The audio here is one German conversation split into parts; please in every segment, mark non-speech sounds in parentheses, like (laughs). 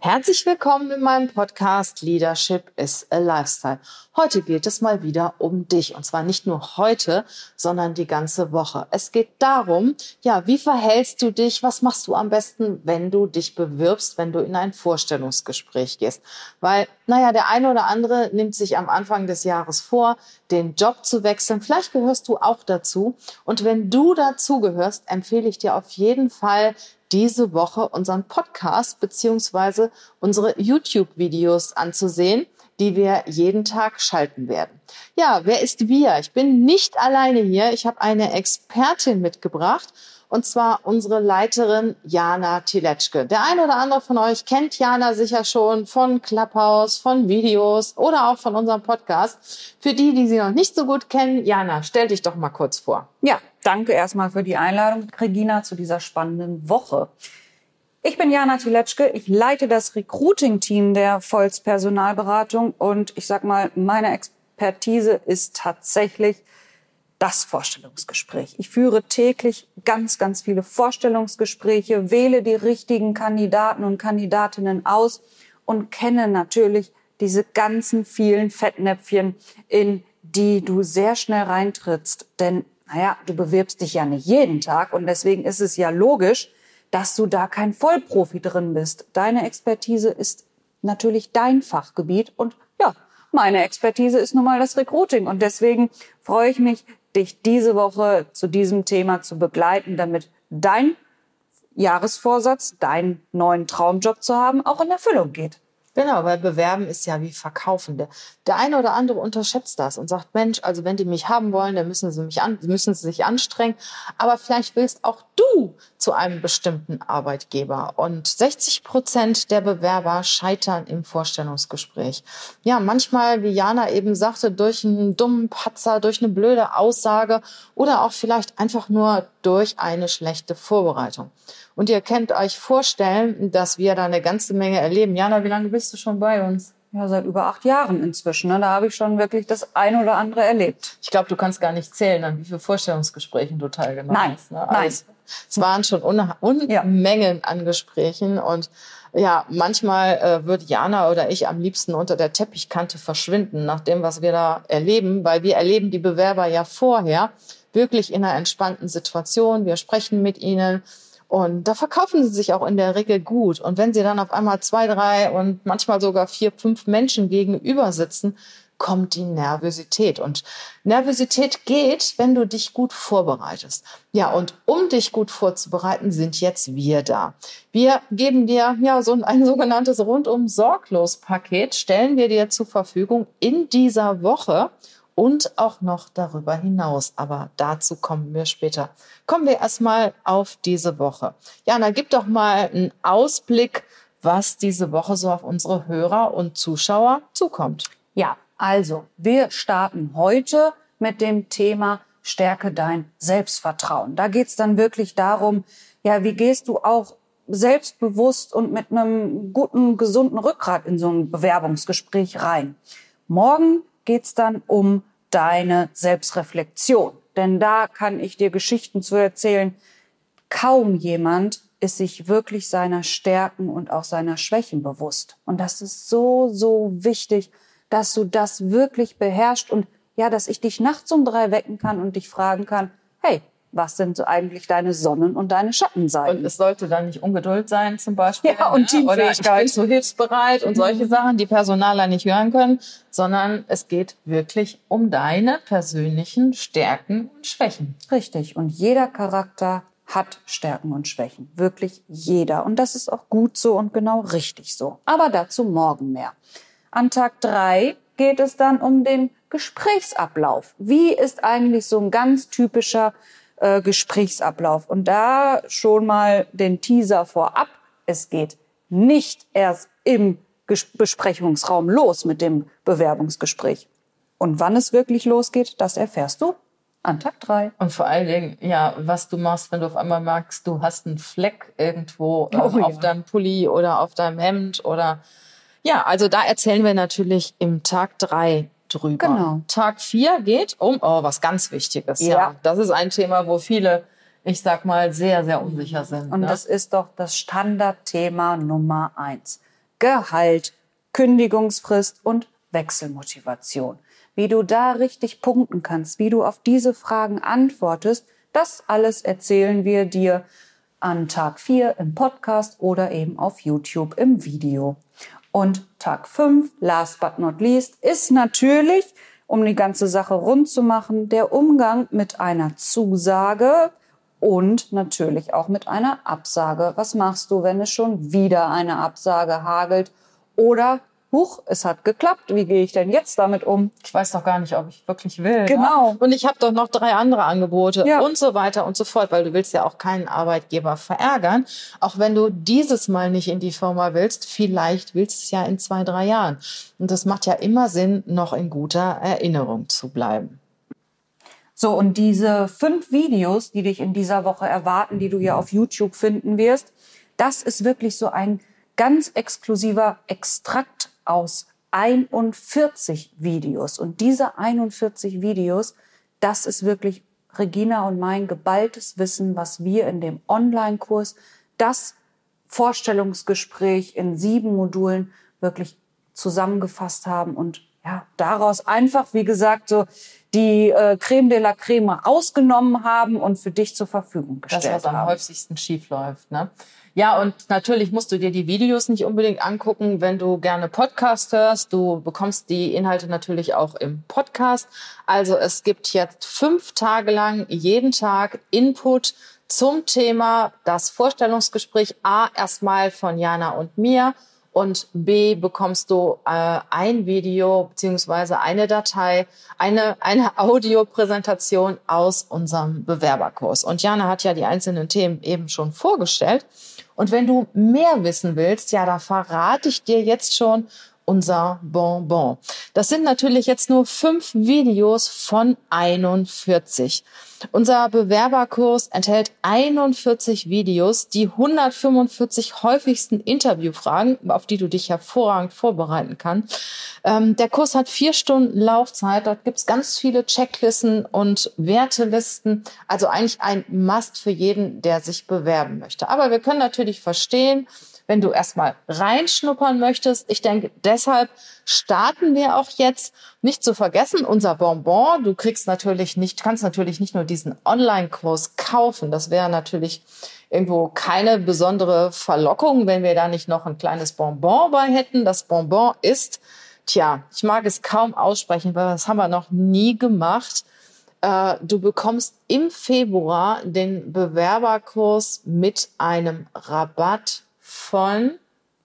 Herzlich willkommen in meinem Podcast Leadership is a Lifestyle. Heute geht es mal wieder um dich und zwar nicht nur heute, sondern die ganze Woche. Es geht darum, ja, wie verhältst du dich? Was machst du am besten, wenn du dich bewirbst, wenn du in ein Vorstellungsgespräch gehst? Weil, naja, der eine oder andere nimmt sich am Anfang des Jahres vor, den Job zu wechseln. Vielleicht gehörst du auch dazu. Und wenn du dazu gehörst, empfehle ich dir auf jeden Fall diese Woche unseren Podcast beziehungsweise unsere YouTube-Videos anzusehen, die wir jeden Tag schalten werden. Ja, wer ist wir? Ich bin nicht alleine hier. Ich habe eine Expertin mitgebracht und zwar unsere Leiterin Jana Tiletschke. Der eine oder andere von euch kennt Jana sicher schon von Clubhouse, von Videos oder auch von unserem Podcast. Für die, die sie noch nicht so gut kennen, Jana, stell dich doch mal kurz vor. Ja, danke erstmal für die Einladung, Regina, zu dieser spannenden Woche. Ich bin Jana Tiletschke, ich leite das Recruiting-Team der Volz Personalberatung und ich sag mal, meine Expertise ist tatsächlich das Vorstellungsgespräch. Ich führe täglich ganz, ganz viele Vorstellungsgespräche, wähle die richtigen Kandidaten und Kandidatinnen aus und kenne natürlich diese ganzen vielen Fettnäpfchen, in die du sehr schnell reintrittst. Denn, naja, du bewirbst dich ja nicht jeden Tag und deswegen ist es ja logisch, dass du da kein Vollprofi drin bist. Deine Expertise ist natürlich dein Fachgebiet und ja, meine Expertise ist nun mal das Recruiting und deswegen freue ich mich, dich diese Woche zu diesem Thema zu begleiten, damit dein Jahresvorsatz, deinen neuen Traumjob zu haben, auch in Erfüllung geht. Genau, weil bewerben ist ja wie verkaufen. Der, der eine oder andere unterschätzt das und sagt, Mensch, also wenn die mich haben wollen, dann müssen sie mich an, müssen sie sich anstrengen. Aber vielleicht willst auch du zu einem bestimmten Arbeitgeber. Und 60 Prozent der Bewerber scheitern im Vorstellungsgespräch. Ja, manchmal, wie Jana eben sagte, durch einen dummen Patzer, durch eine blöde Aussage oder auch vielleicht einfach nur durch eine schlechte Vorbereitung. Und ihr könnt euch vorstellen, dass wir da eine ganze Menge erleben. Jana, wie lange bist du schon bei uns? Ja, seit über acht Jahren inzwischen. Ne? Da habe ich schon wirklich das ein oder andere erlebt. Ich glaube, du kannst gar nicht zählen, an wie viele Vorstellungsgesprächen du teilgenommen Nein, hast. Ne? nein. Also, es waren schon Unmengen ja. an Gesprächen und ja, manchmal äh, würde Jana oder ich am liebsten unter der Teppichkante verschwinden, nach dem, was wir da erleben, weil wir erleben die Bewerber ja vorher wirklich in einer entspannten Situation. Wir sprechen mit ihnen, und da verkaufen sie sich auch in der Regel gut. Und wenn sie dann auf einmal zwei, drei und manchmal sogar vier, fünf Menschen gegenüber sitzen, kommt die Nervosität. Und Nervosität geht, wenn du dich gut vorbereitest. Ja, und um dich gut vorzubereiten, sind jetzt wir da. Wir geben dir ja so ein, sogenanntes rundum sorglos Paket, stellen wir dir zur Verfügung in dieser Woche und auch noch darüber hinaus. Aber dazu kommen wir später. Kommen wir erstmal auf diese Woche. Jana, gib doch mal einen Ausblick, was diese Woche so auf unsere Hörer und Zuschauer zukommt. Ja, also wir starten heute mit dem Thema Stärke dein Selbstvertrauen. Da geht's dann wirklich darum, ja, wie gehst du auch selbstbewusst und mit einem guten, gesunden Rückgrat in so ein Bewerbungsgespräch rein. Morgen geht's dann um deine Selbstreflexion. Denn da kann ich dir Geschichten zu erzählen. Kaum jemand ist sich wirklich seiner Stärken und auch seiner Schwächen bewusst. Und das ist so, so wichtig, dass du das wirklich beherrschst und ja, dass ich dich nachts um drei wecken kann und dich fragen kann, hey, was sind eigentlich deine Sonnen- und deine Schattenseiten? Und es sollte dann nicht Ungeduld sein, zum Beispiel. Ja, und ne? Oder ich bin so hilfsbereit und solche mhm. Sachen, die Personaler nicht hören können, sondern es geht wirklich um deine persönlichen Stärken und Schwächen. Richtig. Und jeder Charakter hat Stärken und Schwächen. Wirklich jeder. Und das ist auch gut so und genau richtig so. Aber dazu morgen mehr. An Tag drei geht es dann um den Gesprächsablauf. Wie ist eigentlich so ein ganz typischer äh, Gesprächsablauf. Und da schon mal den Teaser vorab. Es geht nicht erst im Ges Besprechungsraum los mit dem Bewerbungsgespräch. Und wann es wirklich losgeht, das erfährst du an Tag drei. Und vor allen Dingen, ja, was du machst, wenn du auf einmal merkst, du hast einen Fleck irgendwo äh, oh, auf ja. deinem Pulli oder auf deinem Hemd oder ja, also da erzählen wir natürlich im Tag drei drüber. Genau. Tag vier geht um oh, was ganz Wichtiges. Ja. ja. Das ist ein Thema, wo viele, ich sag mal, sehr, sehr unsicher sind. Und ne? das ist doch das Standardthema Nummer eins. Gehalt, Kündigungsfrist und Wechselmotivation. Wie du da richtig punkten kannst, wie du auf diese Fragen antwortest, das alles erzählen wir dir an Tag 4 im Podcast oder eben auf YouTube im Video. Und Tag 5, last but not least, ist natürlich, um die ganze Sache rund zu machen, der Umgang mit einer Zusage und natürlich auch mit einer Absage. Was machst du, wenn es schon wieder eine Absage hagelt oder huch, es hat geklappt, wie gehe ich denn jetzt damit um? Ich weiß doch gar nicht, ob ich wirklich will. Genau. Ne? Und ich habe doch noch drei andere Angebote Ja. und so weiter und so fort, weil du willst ja auch keinen Arbeitgeber verärgern. Auch wenn du dieses Mal nicht in die Firma willst, vielleicht willst du es ja in zwei, drei Jahren. Und das macht ja immer Sinn, noch in guter Erinnerung zu bleiben. So, und diese fünf Videos, die dich in dieser Woche erwarten, die du ja auf YouTube finden wirst, das ist wirklich so ein ganz exklusiver Extrakt aus 41 Videos. Und diese 41 Videos, das ist wirklich Regina und mein geballtes Wissen, was wir in dem Online-Kurs, das Vorstellungsgespräch in sieben Modulen wirklich zusammengefasst haben und ja, daraus einfach, wie gesagt, so die äh, Creme de la Creme ausgenommen haben und für dich zur Verfügung Das, gestellt was am haben. häufigsten schief läuft. Ne? Ja, und natürlich musst du dir die Videos nicht unbedingt angucken, wenn du gerne Podcast hörst. Du bekommst die Inhalte natürlich auch im Podcast. Also es gibt jetzt fünf Tage lang jeden Tag Input zum Thema das Vorstellungsgespräch A erstmal von Jana und mir und B bekommst du äh, ein Video beziehungsweise eine Datei, eine, eine (laughs) Audiopräsentation aus unserem Bewerberkurs. Und Jana hat ja die einzelnen Themen eben schon vorgestellt. Und wenn du mehr wissen willst, ja, da verrate ich dir jetzt schon unser Bonbon. Das sind natürlich jetzt nur fünf Videos von 41. Unser Bewerberkurs enthält 41 Videos, die 145 häufigsten Interviewfragen, auf die du dich hervorragend vorbereiten kannst. Ähm, der Kurs hat vier Stunden Laufzeit. Dort gibt's ganz viele Checklisten und Wertelisten. Also eigentlich ein Must für jeden, der sich bewerben möchte. Aber wir können natürlich verstehen, wenn du erstmal reinschnuppern möchtest. Ich denke, deshalb starten wir auch jetzt. Nicht zu vergessen, unser Bonbon. Du kriegst natürlich nicht, kannst natürlich nicht nur diesen Online-Kurs kaufen. Das wäre natürlich irgendwo keine besondere Verlockung, wenn wir da nicht noch ein kleines Bonbon bei hätten. Das Bonbon ist, tja, ich mag es kaum aussprechen, weil das haben wir noch nie gemacht. Äh, Du bekommst im Februar den Bewerberkurs mit einem Rabatt von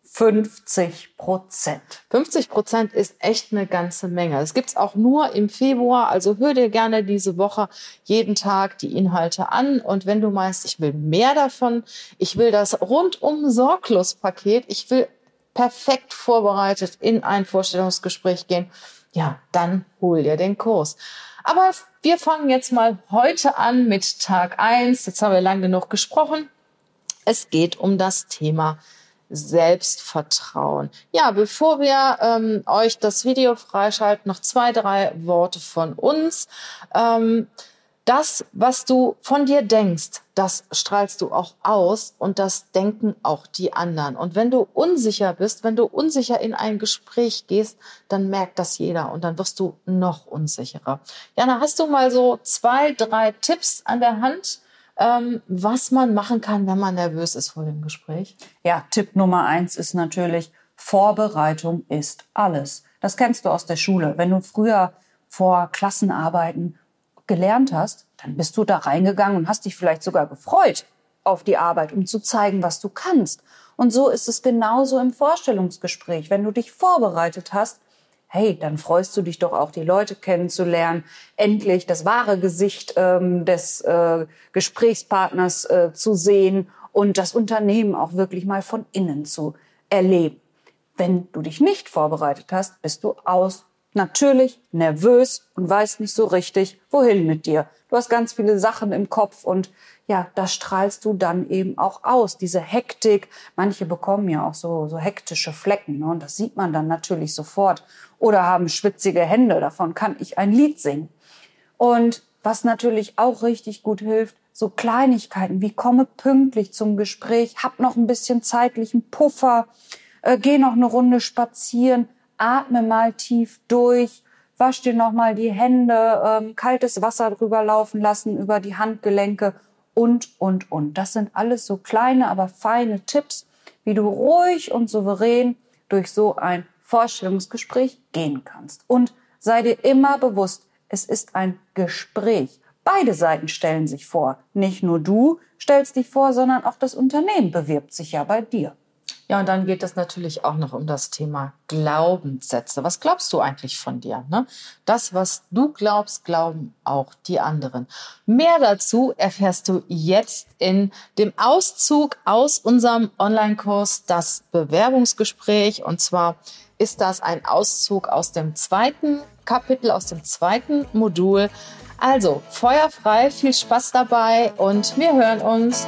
50 Prozent. 50 Prozent ist echt eine ganze Menge. Es gibt's auch nur im Februar. Also hör dir gerne diese Woche jeden Tag die Inhalte an. Und wenn du meinst, ich will mehr davon, ich will das rundum sorglos Paket, ich will perfekt vorbereitet in ein Vorstellungsgespräch gehen, ja, dann hol dir den Kurs. Aber wir fangen jetzt mal heute an mit Tag eins. Jetzt haben wir lang genug gesprochen. Es geht um das Thema Selbstvertrauen. Ja, bevor wir ähm, euch das Video freischalten, noch zwei, drei Worte von uns. Ähm, das, was du von dir denkst, das strahlst du auch aus und das denken auch die anderen. Und wenn du unsicher bist, wenn du unsicher in ein Gespräch gehst, dann merkt das jeder und dann wirst du noch unsicherer. Jana, hast du mal so zwei, drei Tipps an der Hand, ähm, was man machen kann, wenn man nervös ist vor dem Gespräch? Ja, Tipp Nummer eins ist natürlich, Vorbereitung ist alles. Das kennst du aus der Schule. Wenn du früher vor Klassenarbeiten gelernt hast, dann bist du da reingegangen und hast dich vielleicht sogar gefreut auf die Arbeit, um zu zeigen, was du kannst. Und so ist es genauso im Vorstellungsgespräch. Wenn du dich vorbereitet hast, hey, dann freust du dich doch auch, die Leute kennenzulernen, endlich das wahre Gesicht ähm, des äh, Gesprächspartners äh, zu sehen und das Unternehmen auch wirklich mal von innen zu erleben. Wenn du dich nicht vorbereitet hast, bist du aus natürlich nervös und weißt nicht so richtig, wohin mit dir. Du hast ganz viele Sachen im Kopf und ja, das strahlst du dann eben auch aus. Diese Hektik. Manche bekommen ja auch so, so hektische Flecken. Ne? Und das sieht man dann natürlich sofort. Oder haben schwitzige Hände. Davon kann ich ein Lied singen. Und was natürlich auch richtig gut hilft, so Kleinigkeiten wie komme pünktlich zum Gespräch, hab noch ein bisschen zeitlichen Puffer, äh, geh noch eine Runde spazieren, atme mal tief durch, wasch dir noch mal die Hände, ähm, kaltes Wasser drüber laufen lassen über die Handgelenke und, und, und. Das sind alles so kleine, aber feine Tipps, wie du ruhig und souverän durch so ein Vorstellungsgespräch gehen kannst. Und sei dir immer bewusst, es ist ein Gespräch. Beide Seiten stellen sich vor. Nicht nur du stellst dich vor, sondern auch das Unternehmen bewirbt sich ja bei dir. Ja, und dann geht es natürlich auch noch um das Thema Glaubenssätze. Was glaubst du eigentlich von dir? Ne? Das, was du glaubst, glauben auch die anderen. Mehr dazu erfährst du jetzt in dem Auszug aus unserem Online-Kurs Das Bewerbungsgespräch. Und zwar ist das ein Auszug aus dem zweiten Kapitel, aus dem zweiten Modul. Also, feuerfrei, viel Spaß dabei und wir hören uns.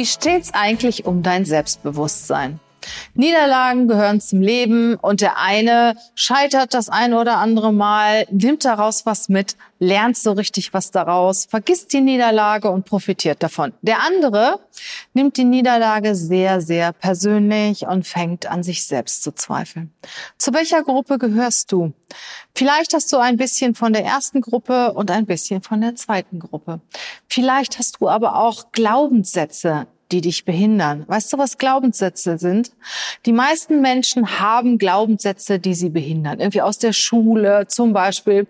Wie steht's eigentlich um dein Selbstbewusstsein? Niederlagen gehören zum Leben und der eine scheitert das ein oder andere Mal, nimmt daraus was mit, lernt so richtig was daraus, vergisst die Niederlage und profitiert davon. Der andere nimmt die Niederlage sehr, sehr persönlich und fängt an sich selbst zu zweifeln. Zu welcher Gruppe gehörst du? Vielleicht hast du ein bisschen von der ersten Gruppe und ein bisschen von der zweiten Gruppe. Vielleicht hast du aber auch Glaubenssätze die dich behindern. Weißt du, was Glaubenssätze sind? Die meisten Menschen haben Glaubenssätze, die sie behindern. Irgendwie aus der Schule zum Beispiel.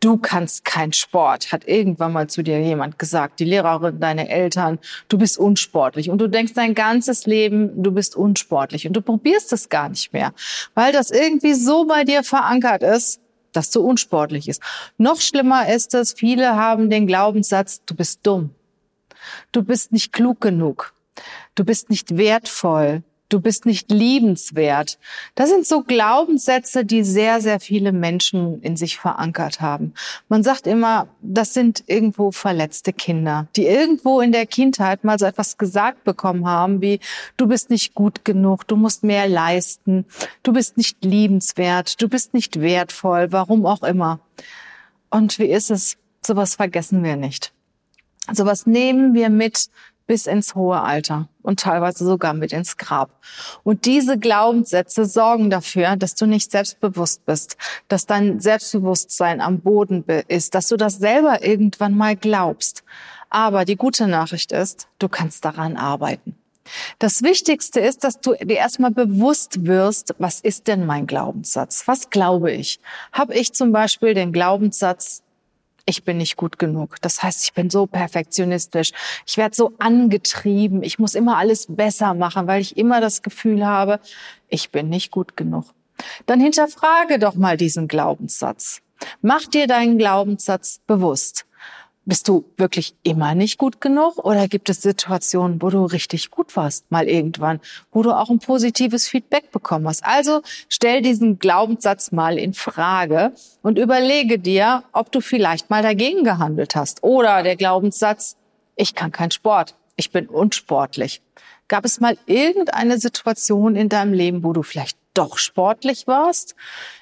Du kannst kein Sport, hat irgendwann mal zu dir jemand gesagt, die Lehrerin, deine Eltern, du bist unsportlich und du denkst dein ganzes Leben, du bist unsportlich und du probierst es gar nicht mehr, weil das irgendwie so bei dir verankert ist, dass du unsportlich ist. Noch schlimmer ist es, viele haben den Glaubenssatz, du bist dumm. Du bist nicht klug genug. Du bist nicht wertvoll. Du bist nicht liebenswert. Das sind so Glaubenssätze, die sehr, sehr viele Menschen in sich verankert haben. Man sagt immer, das sind irgendwo verletzte Kinder, die irgendwo in der Kindheit mal so etwas gesagt bekommen haben, wie du bist nicht gut genug, du musst mehr leisten, du bist nicht liebenswert, du bist nicht wertvoll, warum auch immer. Und wie ist es? Sowas vergessen wir nicht. Sowas nehmen wir mit bis ins hohe Alter und teilweise sogar mit ins Grab. Und diese Glaubenssätze sorgen dafür, dass du nicht selbstbewusst bist, dass dein Selbstbewusstsein am Boden ist, dass du das selber irgendwann mal glaubst. Aber die gute Nachricht ist, du kannst daran arbeiten. Das Wichtigste ist, dass du dir erstmal bewusst wirst, was ist denn mein Glaubenssatz? Was glaube ich? Habe ich zum Beispiel den Glaubenssatz, ich bin nicht gut genug. Das heißt, ich bin so perfektionistisch. Ich werde so angetrieben. Ich muss immer alles besser machen, weil ich immer das Gefühl habe, ich bin nicht gut genug. Dann hinterfrage doch mal diesen Glaubenssatz. Mach dir deinen Glaubenssatz bewusst. Bist du wirklich immer nicht gut genug oder gibt es Situationen, wo du richtig gut warst, mal irgendwann, wo du auch ein positives Feedback bekommen hast? Also stell diesen Glaubenssatz mal in Frage und überlege dir, ob du vielleicht mal dagegen gehandelt hast. Oder der Glaubenssatz, ich kann keinen Sport, ich bin unsportlich. Gab es mal irgendeine Situation in deinem Leben, wo du vielleicht doch sportlich warst?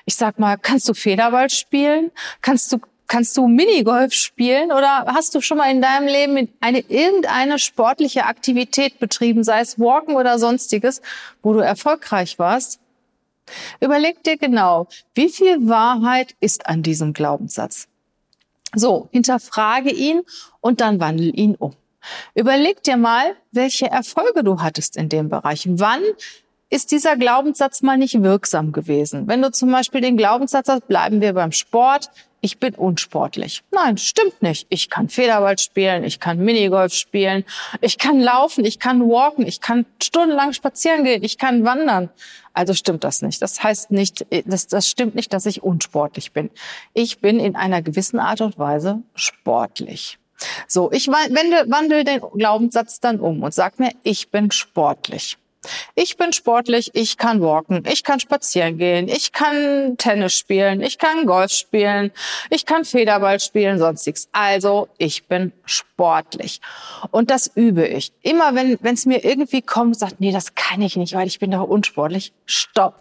Ich sag mal, kannst du Federball spielen? Kannst du Kannst du Minigolf spielen oder hast du schon mal in deinem Leben eine irgendeine sportliche Aktivität betrieben, sei es Walken oder sonstiges, wo du erfolgreich warst? Überleg dir genau, wie viel Wahrheit ist an diesem Glaubenssatz. So, hinterfrage ihn und dann wandel ihn um. Überleg dir mal, welche Erfolge du hattest in dem Bereich. Wann ist dieser Glaubenssatz mal nicht wirksam gewesen? Wenn du zum Beispiel den Glaubenssatz hast, bleiben wir beim Sport, ich bin unsportlich. Nein, stimmt nicht. Ich kann Federball spielen, ich kann Minigolf spielen, ich kann laufen, ich kann walken, ich kann stundenlang spazieren gehen, ich kann wandern. Also stimmt das nicht. Das heißt nicht, das, das stimmt nicht, dass ich unsportlich bin. Ich bin in einer gewissen Art und Weise sportlich. So, ich wende, wandel den Glaubenssatz dann um und sag mir, ich bin sportlich. Ich bin sportlich, ich kann walken, ich kann spazieren gehen, ich kann Tennis spielen, ich kann Golf spielen, ich kann Federball spielen, sonstiges. Also ich bin sportlich. Und das übe ich. Immer wenn es mir irgendwie kommt, sagt, nee, das kann ich nicht, weil ich bin doch unsportlich. Stopp.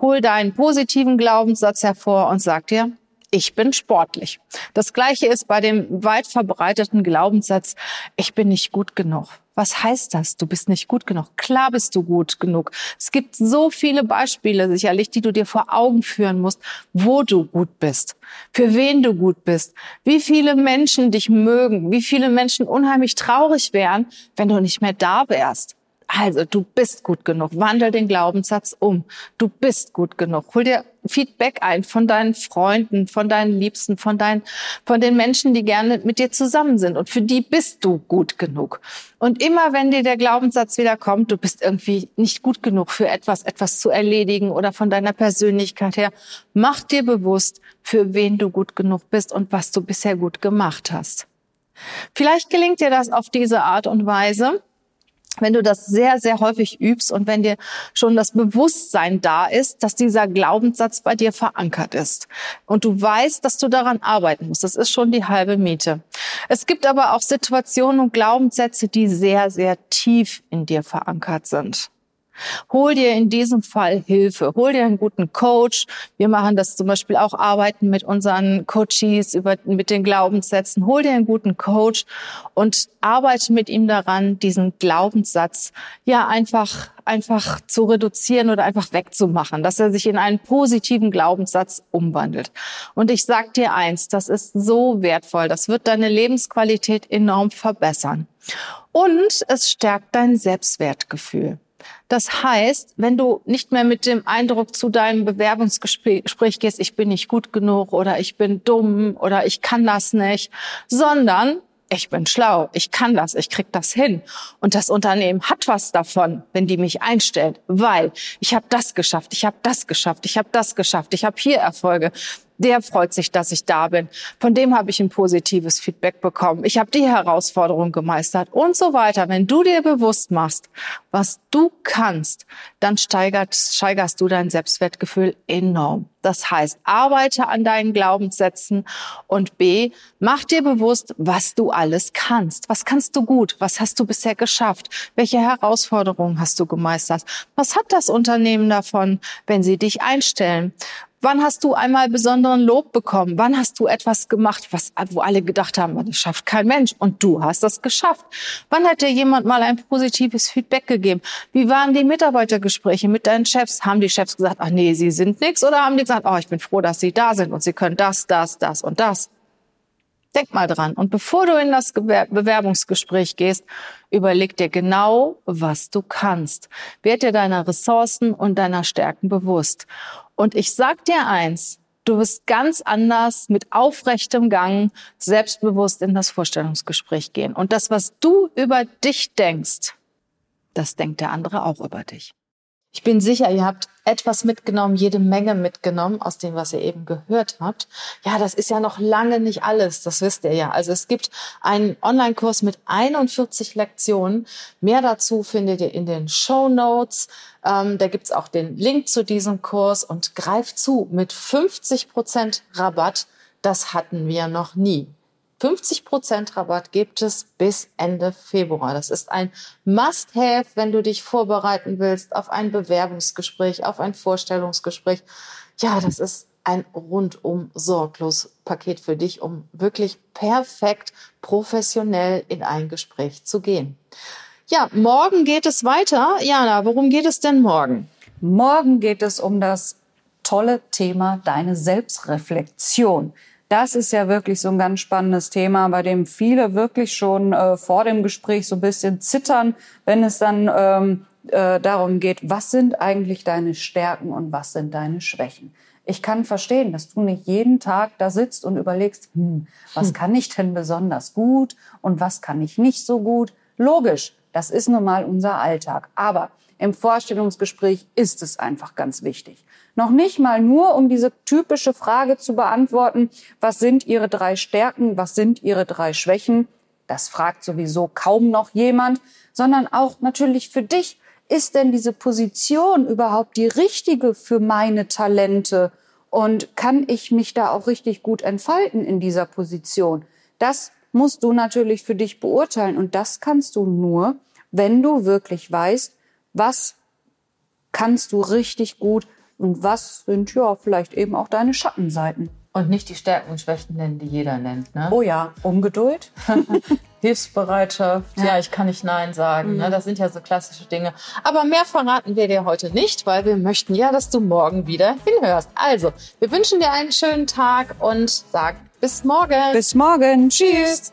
Hol deinen positiven Glaubenssatz hervor und sag dir, ich bin sportlich. Das gleiche ist bei dem weit verbreiteten Glaubenssatz, ich bin nicht gut genug. Was heißt das? Du bist nicht gut genug. Klar bist du gut genug. Es gibt so viele Beispiele sicherlich, die du dir vor Augen führen musst, wo du gut bist, für wen du gut bist, wie viele Menschen dich mögen, wie viele Menschen unheimlich traurig wären, wenn du nicht mehr da wärst. Also, du bist gut genug. Wandel den Glaubenssatz um. Du bist gut genug. Hol dir Feedback ein von deinen Freunden, von deinen Liebsten, von deinen, von den Menschen, die gerne mit dir zusammen sind. Und für die bist du gut genug. Und immer wenn dir der Glaubenssatz wieder kommt, du bist irgendwie nicht gut genug für etwas, etwas zu erledigen oder von deiner Persönlichkeit her, mach dir bewusst, für wen du gut genug bist und was du bisher gut gemacht hast. Vielleicht gelingt dir das auf diese Art und Weise wenn du das sehr, sehr häufig übst und wenn dir schon das Bewusstsein da ist, dass dieser Glaubenssatz bei dir verankert ist und du weißt, dass du daran arbeiten musst, das ist schon die halbe Miete. Es gibt aber auch Situationen und Glaubenssätze, die sehr, sehr tief in dir verankert sind. Hol dir in diesem Fall Hilfe. Hol dir einen guten Coach. Wir machen das zum Beispiel auch, arbeiten mit unseren Coaches über, mit den Glaubenssätzen. Hol dir einen guten Coach und arbeite mit ihm daran, diesen Glaubenssatz ja einfach, einfach zu reduzieren oder einfach wegzumachen, dass er sich in einen positiven Glaubenssatz umwandelt. Und ich sag dir eins, das ist so wertvoll. Das wird deine Lebensqualität enorm verbessern. Und es stärkt dein Selbstwertgefühl. Das heißt, wenn du nicht mehr mit dem Eindruck zu deinem Bewerbungsgespräch gehst, ich bin nicht gut genug oder ich bin dumm oder ich kann das nicht, sondern ich bin schlau, ich kann das, ich krieg das hin. Und das Unternehmen hat was davon, wenn die mich einstellt, weil ich habe das geschafft, ich habe das geschafft, ich habe das geschafft, ich habe hier Erfolge der freut sich, dass ich da bin. Von dem habe ich ein positives Feedback bekommen. Ich habe die Herausforderung gemeistert und so weiter. Wenn du dir bewusst machst, was du kannst, dann steigert, steigerst du dein Selbstwertgefühl enorm. Das heißt, arbeite an deinen Glaubenssätzen und B, mach dir bewusst, was du alles kannst. Was kannst du gut? Was hast du bisher geschafft? Welche Herausforderungen hast du gemeistert? Was hat das Unternehmen davon, wenn sie dich einstellen? Wann hast du einmal besonderen Lob bekommen? Wann hast du etwas gemacht, was, wo alle gedacht haben, das schafft kein Mensch und du hast das geschafft? Wann hat dir jemand mal ein positives Feedback gegeben? Wie waren die Mitarbeitergespräche mit deinen Chefs? Haben die Chefs gesagt, ach nee, sie sind nix oder haben die gesagt, oh, ich bin froh, dass sie da sind und sie können das, das, das und das? Denk mal dran. Und bevor du in das Bewerbungsgespräch gehst, überleg dir genau, was du kannst. Werd dir deiner Ressourcen und deiner Stärken bewusst. Und ich sag dir eins, du wirst ganz anders mit aufrechtem Gang selbstbewusst in das Vorstellungsgespräch gehen. Und das, was du über dich denkst, das denkt der andere auch über dich. Ich bin sicher, ihr habt etwas mitgenommen, jede Menge mitgenommen aus dem, was ihr eben gehört habt. Ja, das ist ja noch lange nicht alles, das wisst ihr ja. Also es gibt einen Online-Kurs mit 41 Lektionen. Mehr dazu findet ihr in den Show Notes. Ähm, da gibt's auch den Link zu diesem Kurs und greift zu mit 50 Prozent Rabatt. Das hatten wir noch nie. 50 Prozent Rabatt gibt es bis Ende Februar. Das ist ein Must-Have, wenn du dich vorbereiten willst auf ein Bewerbungsgespräch, auf ein Vorstellungsgespräch. Ja, das ist ein rundum sorglos Paket für dich, um wirklich perfekt professionell in ein Gespräch zu gehen. Ja, morgen geht es weiter. Jana, worum geht es denn morgen? Morgen geht es um das tolle Thema deine Selbstreflexion. Das ist ja wirklich so ein ganz spannendes Thema, bei dem viele wirklich schon äh, vor dem Gespräch so ein bisschen zittern, wenn es dann ähm, äh, darum geht, was sind eigentlich deine Stärken und was sind deine Schwächen. Ich kann verstehen, dass du nicht jeden Tag da sitzt und überlegst, hm, was hm. kann ich denn besonders gut und was kann ich nicht so gut. Logisch, das ist nun mal unser Alltag. Aber im Vorstellungsgespräch ist es einfach ganz wichtig. Noch nicht mal nur, um diese typische Frage zu beantworten, was sind Ihre drei Stärken, was sind Ihre drei Schwächen? Das fragt sowieso kaum noch jemand, sondern auch natürlich für dich. Ist denn diese Position überhaupt die richtige für meine Talente? Und kann ich mich da auch richtig gut entfalten in dieser Position? Das musst du natürlich für dich beurteilen. Und das kannst du nur, wenn du wirklich weißt, was kannst du richtig gut, Und was sind ja vielleicht eben auch deine Schattenseiten? Und nicht die Stärken und Schwächen nennen, die jeder nennt. Ne? Oh ja, Ungeduld. (laughs) Hilfsbereitschaft, ja. ja. ich kann nicht Nein sagen. Ne? Mhm. Das sind ja so klassische Dinge. Aber mehr verraten wir dir heute nicht, weil wir möchten ja, dass du morgen wieder hinhörst. Also, wir wünschen dir einen schönen Tag und sagen bis morgen. Bis morgen. Tschüss.